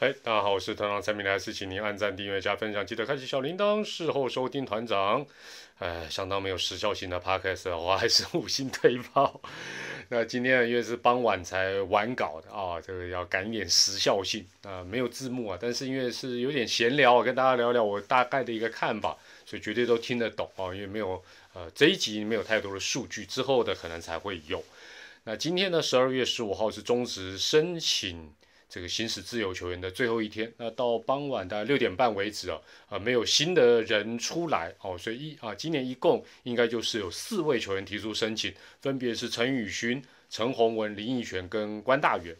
嗨，大家好，我是团长蔡明来，是请您按赞、订阅、加分享，记得开启小铃铛，事后收听团长。哎，相当没有时效性的 podcast，我还是五星推爆。那今天因为是傍晚才完稿的啊，这个要赶点时效性啊，没有字幕啊，但是因为是有点闲聊，跟大家聊聊我大概的一个看法，所以绝对都听得懂啊，因为没有呃这一集没有太多的数据，之后的可能才会有。那今天呢，十二月十五号是中职申请。这个行使自由球员的最后一天，那到傍晚的六点半为止啊，啊没有新的人出来哦，所以一啊今年一共应该就是有四位球员提出申请，分别是陈宇勋、陈宏文、林奕璇跟关大远。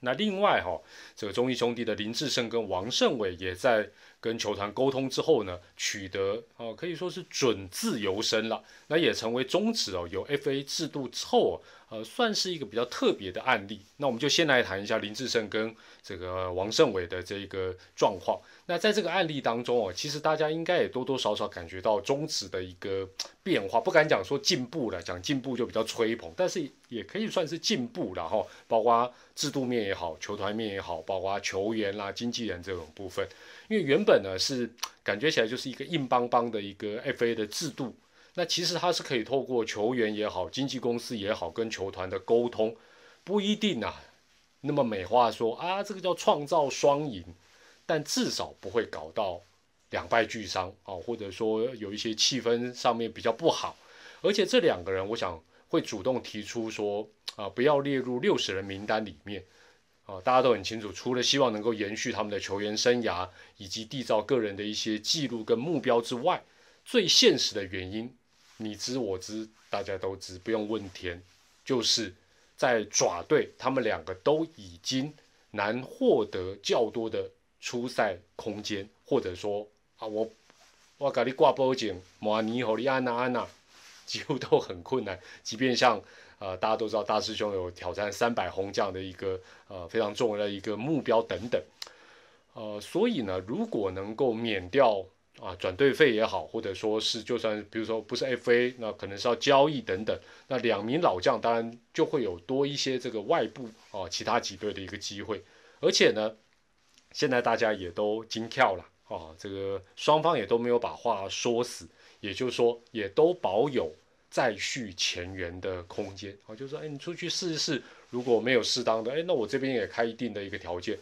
那另外哈，这个中义兄弟的林志胜跟王胜伟也在跟球团沟通之后呢，取得哦可以说是准自由身了，那也成为中止哦有 FA 制度之后。呃，算是一个比较特别的案例。那我们就先来谈一下林志胜跟这个王胜伟的这个状况。那在这个案例当中哦，其实大家应该也多多少少感觉到中职的一个变化，不敢讲说进步了，讲进步就比较吹捧，但是也可以算是进步了哈。包括制度面也好，球团面也好，包括球员啦、经纪人这种部分，因为原本呢是感觉起来就是一个硬邦邦的一个 FA 的制度。那其实他是可以透过球员也好，经纪公司也好，跟球团的沟通，不一定啊，那么美化说啊，这个叫创造双赢，但至少不会搞到两败俱伤啊，或者说有一些气氛上面比较不好。而且这两个人，我想会主动提出说啊，不要列入六十人名单里面啊，大家都很清楚，除了希望能够延续他们的球员生涯以及缔造个人的一些记录跟目标之外，最现实的原因。你知我知，大家都知，不用问天。就是在爪队，他们两个都已经难获得较多的出赛空间，或者说啊，我我给你挂波警，马尼和利安娜安娜，几乎都很困难。即便像呃大家都知道，大师兄有挑战三百红这样的一个呃非常重要的一个目标等等，呃，所以呢，如果能够免掉。啊，转队费也好，或者说是就算比如说不是 FA，那可能是要交易等等。那两名老将当然就会有多一些这个外部啊其他几队的一个机会。而且呢，现在大家也都惊跳了啊，这个双方也都没有把话说死，也就是说也都保有再续前缘的空间哦，就说哎你出去试一试，如果没有适当的哎，那我这边也开一定的一个条件。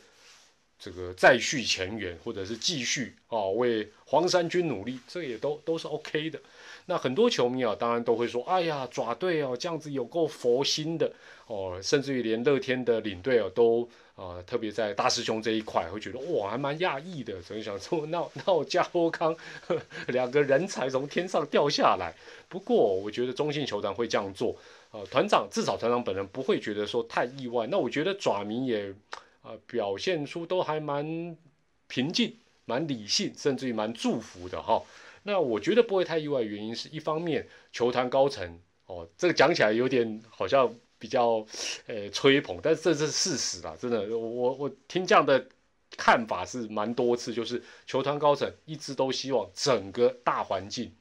这个再续前缘，或者是继续啊为黄山军努力，这也都都是 OK 的。那很多球迷啊，当然都会说：“哎呀，爪队哦，这样子有够佛心的哦。”甚至于连乐天的领队哦，都啊，特别在大师兄这一块，会觉得哇，还蛮讶异的。所以想说，那那我加波康两个人才从天上掉下来。不过，我觉得中信球团会这样做，呃，团长至少团长本人不会觉得说太意外。那我觉得爪迷也。啊，表现出都还蛮平静、蛮理性，甚至于蛮祝福的哈。那我觉得不会太意外，原因是一方面球团高层哦，这个讲起来有点好像比较呃吹捧，但是这是事实啦，真的，我我听这样的看法是蛮多次，就是球团高层一直都希望整个大环境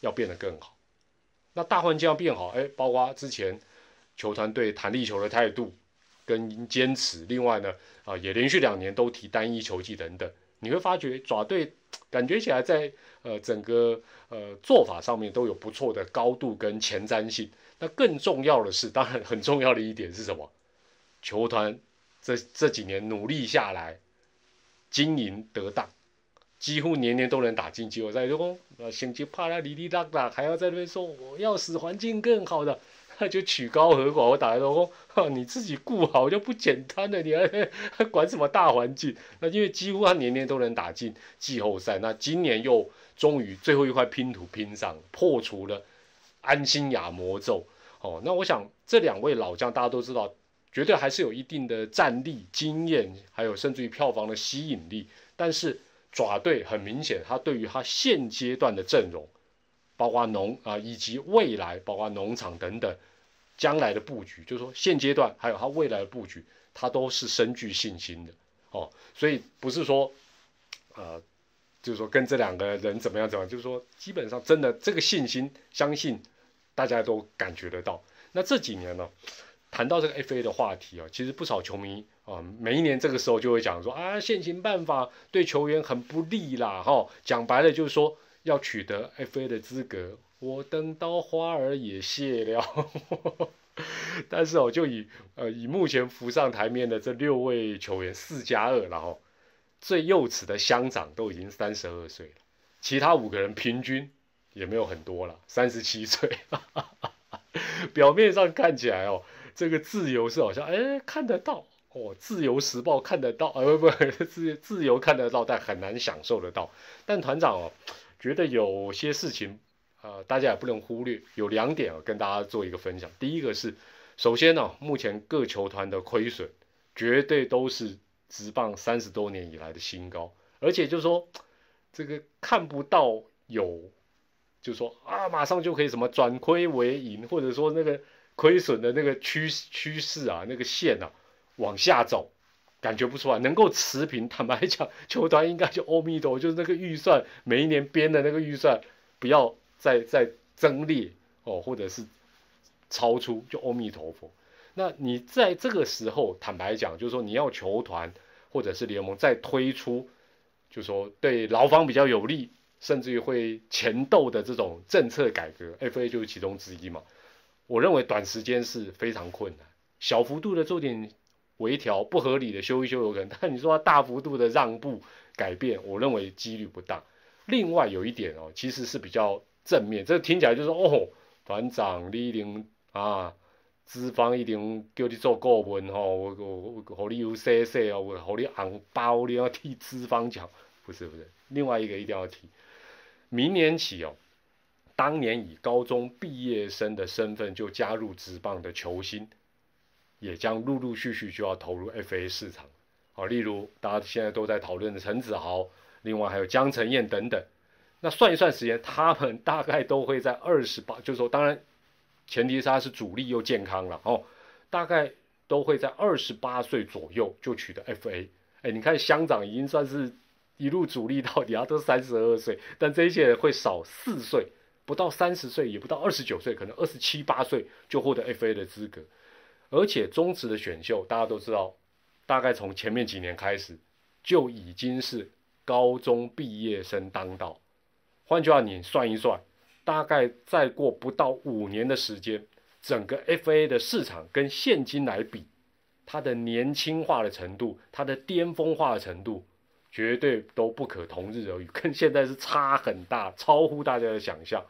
要变得更好。那大环境要变好，哎，包括之前球团对弹力球的态度。跟坚持，另外呢，啊，也连续两年都提单一球技等等，你会发觉爪队感觉起来在呃整个呃做法上面都有不错的高度跟前瞻性。那更重要的是，当然很重要的一点是什么？球团这这几年努力下来，经营得当，几乎年年都能打进季后赛。如果呃心情怕他哩哩啦啦，还要在那边说我要使环境更好的。那 就曲高和寡，我打来说，你自己顾好就不简单了，你还 管什么大环境？那因为几乎他年年都能打进季后赛，那今年又终于最后一块拼图拼上，破除了安心亚魔咒。哦，那我想这两位老将大家都知道，绝对还是有一定的战力、经验，还有甚至于票房的吸引力。但是爪队很明显，他对于他现阶段的阵容。包括农啊，以及未来，包括农场等等，将来的布局，就是说现阶段还有他未来的布局，他都是深具信心的哦。所以不是说，呃，就是说跟这两个人怎么样怎么样，就是说基本上真的这个信心，相信大家都感觉得到。那这几年呢，谈到这个 FA 的话题啊，其实不少球迷啊，每一年这个时候就会讲说啊，现行办法对球员很不利啦，哈，讲白了就是说要取得 FA 的资格，我等到花儿也谢了。但是哦，就以呃以目前浮上台面的这六位球员四加二，然后最幼齿的乡长都已经三十二岁了，其他五个人平均也没有很多了，三十七岁。表面上看起来哦，这个自由是好像哎看得到哦，自由时报看得到，呃不不自自由看得到，但很难享受得到。但团长哦，觉得有些事情。呃，大家也不能忽略，有两点啊，跟大家做一个分享。第一个是，首先呢，目前各球团的亏损绝对都是职棒三十多年以来的新高，而且就是说这个看不到有，就说啊，马上就可以什么转亏为盈，或者说那个亏损的那个趋趋势啊，那个线啊往下走，感觉不出来，能够持平。坦白讲，球团应该就阿弥陀，就是那个预算每一年编的那个预算不要。再再增列哦，或者是超出，就阿弥陀佛。那你在这个时候，坦白讲，就是说你要球团或者是联盟再推出，就说对劳方比较有利，甚至于会前斗的这种政策改革，FA 就是其中之一嘛。我认为短时间是非常困难，小幅度的做点微调，不合理的修一修有可能，但你说大幅度的让步改变，我认为几率不大。另外有一点哦，其实是比较。正面，这听起来就是哦，团长你一定啊，资方一定叫你做顾问吼，我我我，好你有 C C 哦，我好你红包你要替资方讲，不是不是，另外一个一定要提，明年起哦，当年以高中毕业生的身份就加入职棒的球星，也将陆陆续续就要投入 F A 市场，好，例如大家现在都在讨论的陈子豪，另外还有江承燕等等。那算一算时间，他们大概都会在二十八，就是说，当然，前提是他是主力又健康了哦，大概都会在二十八岁左右就取得 FA。哎，你看乡长已经算是一路主力到底，他都三十二岁，但这些人会少四岁，不到三十岁，也不到二十九岁，可能二十七八岁就获得 FA 的资格。而且中职的选秀，大家都知道，大概从前面几年开始就已经是高中毕业生当道。换句话，你算一算，大概再过不到五年的时间，整个 FA 的市场跟现今来比，它的年轻化的程度，它的巅峰化的程度，绝对都不可同日而语，跟现在是差很大，超乎大家的想象。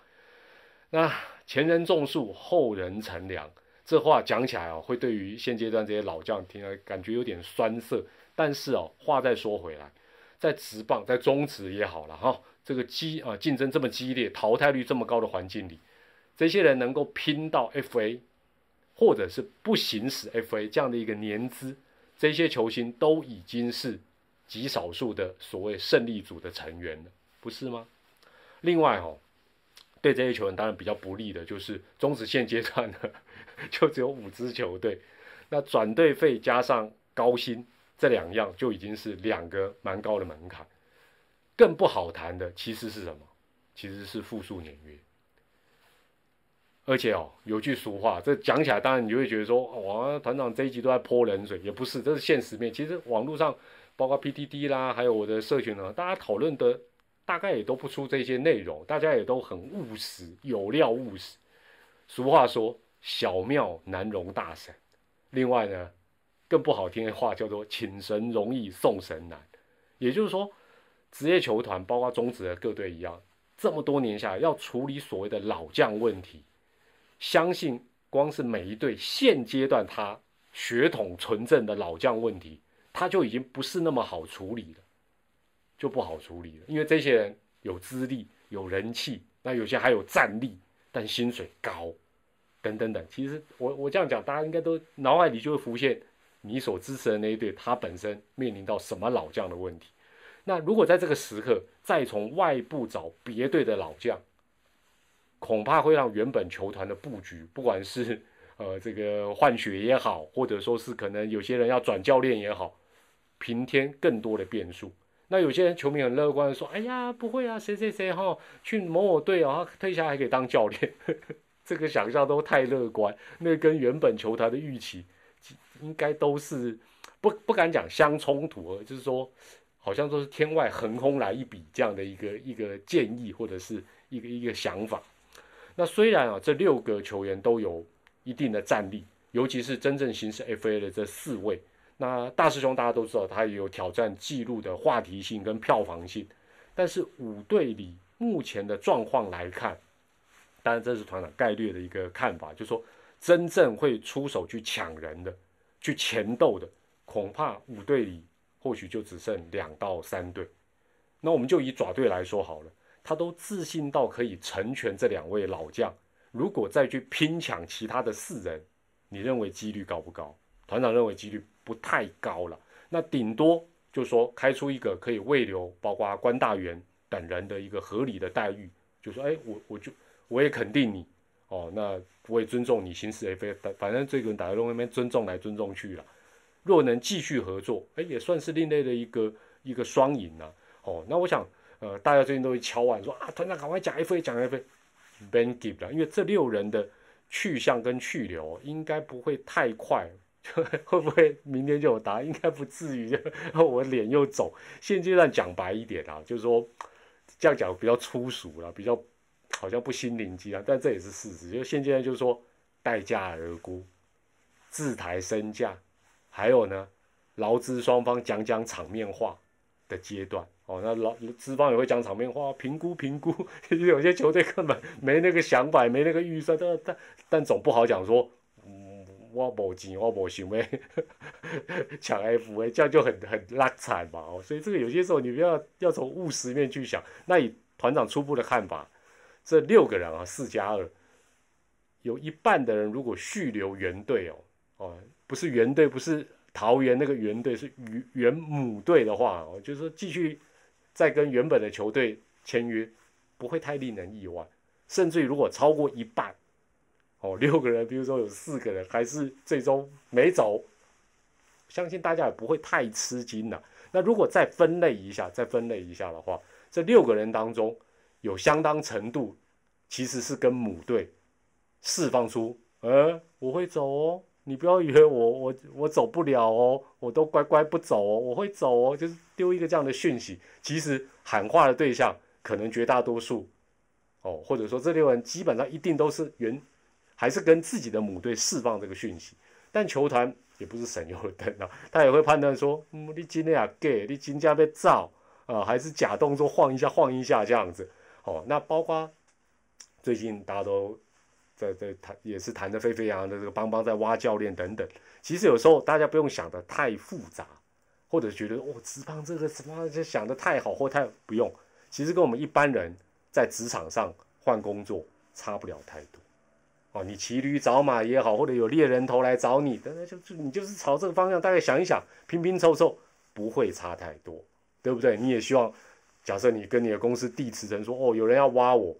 那前人种树，后人乘凉，这话讲起来哦，会对于现阶段这些老将听了感觉有点酸涩。但是哦，话再说回来，在直棒，在中职也好了哈。这个激啊竞争这么激烈，淘汰率这么高的环境里，这些人能够拼到 FA，或者是不行使 FA 这样的一个年资，这些球星都已经是极少数的所谓胜利组的成员，不是吗？另外哦，对这些球员当然比较不利的就是中止现阶段呢，就只有五支球队，那转队费加上高薪这两样就已经是两个蛮高的门槛。更不好谈的其实是什么？其实是复数年约。而且哦，有句俗话，这讲起来当然你就会觉得说，哇，团长这一集都在泼冷水，也不是，这是现实面。其实网络上，包括 PTT 啦，还有我的社群呢，大家讨论的大概也都不出这些内容，大家也都很务实，有料务实。俗话说，小庙难容大神。另外呢，更不好听的话叫做请神容易送神难，也就是说。职业球团，包括中职的各队一样，这么多年下来，要处理所谓的老将问题，相信光是每一队现阶段他血统纯正的老将问题，他就已经不是那么好处理了，就不好处理了。因为这些人有资历、有人气，那有些还有战力，但薪水高，等等等。其实我我这样讲，大家应该都脑海里就会浮现你所支持的那一队，他本身面临到什么老将的问题。那如果在这个时刻再从外部找别队的老将，恐怕会让原本球团的布局，不管是呃这个换血也好，或者说是可能有些人要转教练也好，平添更多的变数。那有些人球迷很乐观说：“哎呀，不会啊，谁谁谁哈去某某队啊，退下还可以当教练。”这个想象都太乐观，那跟原本球团的预期应该都是不不敢讲相冲突，就是说好像都是天外横空来一笔这样的一个一个建议或者是一个一个想法。那虽然啊，这六个球员都有一定的战力，尤其是真正行使 FA 的这四位，那大师兄大家都知道，他也有挑战纪录的话题性跟票房性。但是五队里目前的状况来看，当然这是团长概率的一个看法，就是说真正会出手去抢人的、去前斗的，恐怕五队里或许就只剩两到三队。那我们就以爪队来说好了。他都自信到可以成全这两位老将，如果再去拼抢其他的四人，你认为几率高不高？团长认为几率不太高了。那顶多就是说开出一个可以未留，包括关大元等人的一个合理的待遇，就说哎，我我就我也肯定你哦，那我也尊重你行使 FA，反正这个人打在那边尊重来尊重去了。若能继续合作，哎，也算是另类的一个一个双赢啊。哦，那我想。呃，大家最近都会敲碗说啊，团长赶快讲 FA，讲 FA，Ben give 了，因为这六人的去向跟去留应该不会太快，会不会明天就有答案？应该不至于，我脸又肿。现阶段讲白一点啊，就是说这样讲比较粗俗了，比较好像不心灵鸡汤，但这也是事实。就现阶段就是说待价而沽，自抬身价，还有呢，劳资双方讲讲场面话的阶段。哦，那老资方也会讲场面话，评估评估，有些球队根本没那个想法，没那个预算，但但但总不好讲说，我无钱，我无想要 抢 F A，这样就很很拉惨嘛。哦，所以这个有些时候你不要要从务实面去想。那以团长初步的看法，这六个人啊，四加二，有一半的人如果续留原队哦，哦，不是原队，不是桃园那个原队，是原原母队的话，哦，就是说继续。再跟原本的球队签约，不会太令人意外。甚至于如果超过一半，哦，六个人，比如说有四个人还是最终没走，相信大家也不会太吃惊了。那如果再分类一下，再分类一下的话，这六个人当中有相当程度其实是跟母队释放出，呃，我会走哦。你不要以为我我我走不了哦，我都乖乖不走哦，我会走哦，就是丢一个这样的讯息。其实喊话的对象可能绝大多数，哦，或者说这六人基本上一定都是原，还是跟自己的母队释放这个讯息。但球团也不是省油的灯啊，他也会判断说，嗯，你今天啊 gay，你今天被造啊，还是假动作晃一下晃一下这样子。哦，那包括最近大家都。在在谈也是谈得沸沸扬扬的这个邦邦在挖教练等等，其实有时候大家不用想的太复杂，或者觉得哦职棒这个什么就想的太好或太不用，其实跟我们一般人在职场上换工作差不了太多。哦，你骑驴找马也好，或者有猎人头来找你，等等就就你就是朝这个方向大概想一想，拼拼凑凑不会差太多，对不对？你也希望假设你跟你的公司递辞呈说哦有人要挖我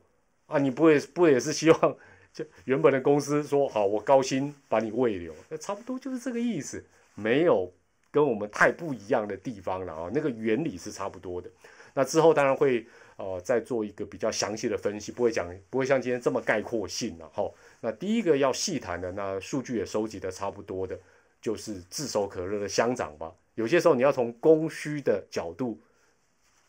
啊，你不会不也是希望？就原本的公司说好，我高薪把你喂留，那差不多就是这个意思，没有跟我们太不一样的地方了啊。那个原理是差不多的。那之后当然会呃再做一个比较详细的分析，不会讲不会像今天这么概括性了哈。那第一个要细谈的，那数据也收集的差不多的，就是炙手可热的乡长吧。有些时候你要从供需的角度。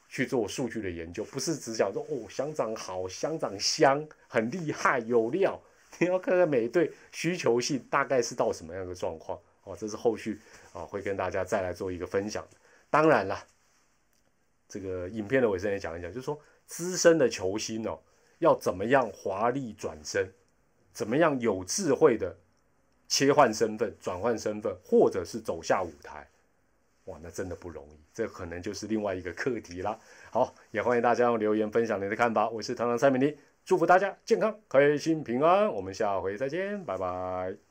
去做数据的研究，不是只讲说哦，乡长好，乡长香，很厉害，有料。你要看看每队需求性大概是到什么样的状况哦，这是后续啊会跟大家再来做一个分享当然了，这个影片的尾声也讲一讲，就是说资深的球星哦，要怎么样华丽转身，怎么样有智慧的切换身份、转换身份，或者是走下舞台。哇，那真的不容易，这可能就是另外一个课题啦。好，也欢迎大家留言分享你的看法。我是唐唐蔡美丽，祝福大家健康、开心、平安。我们下回再见，拜拜。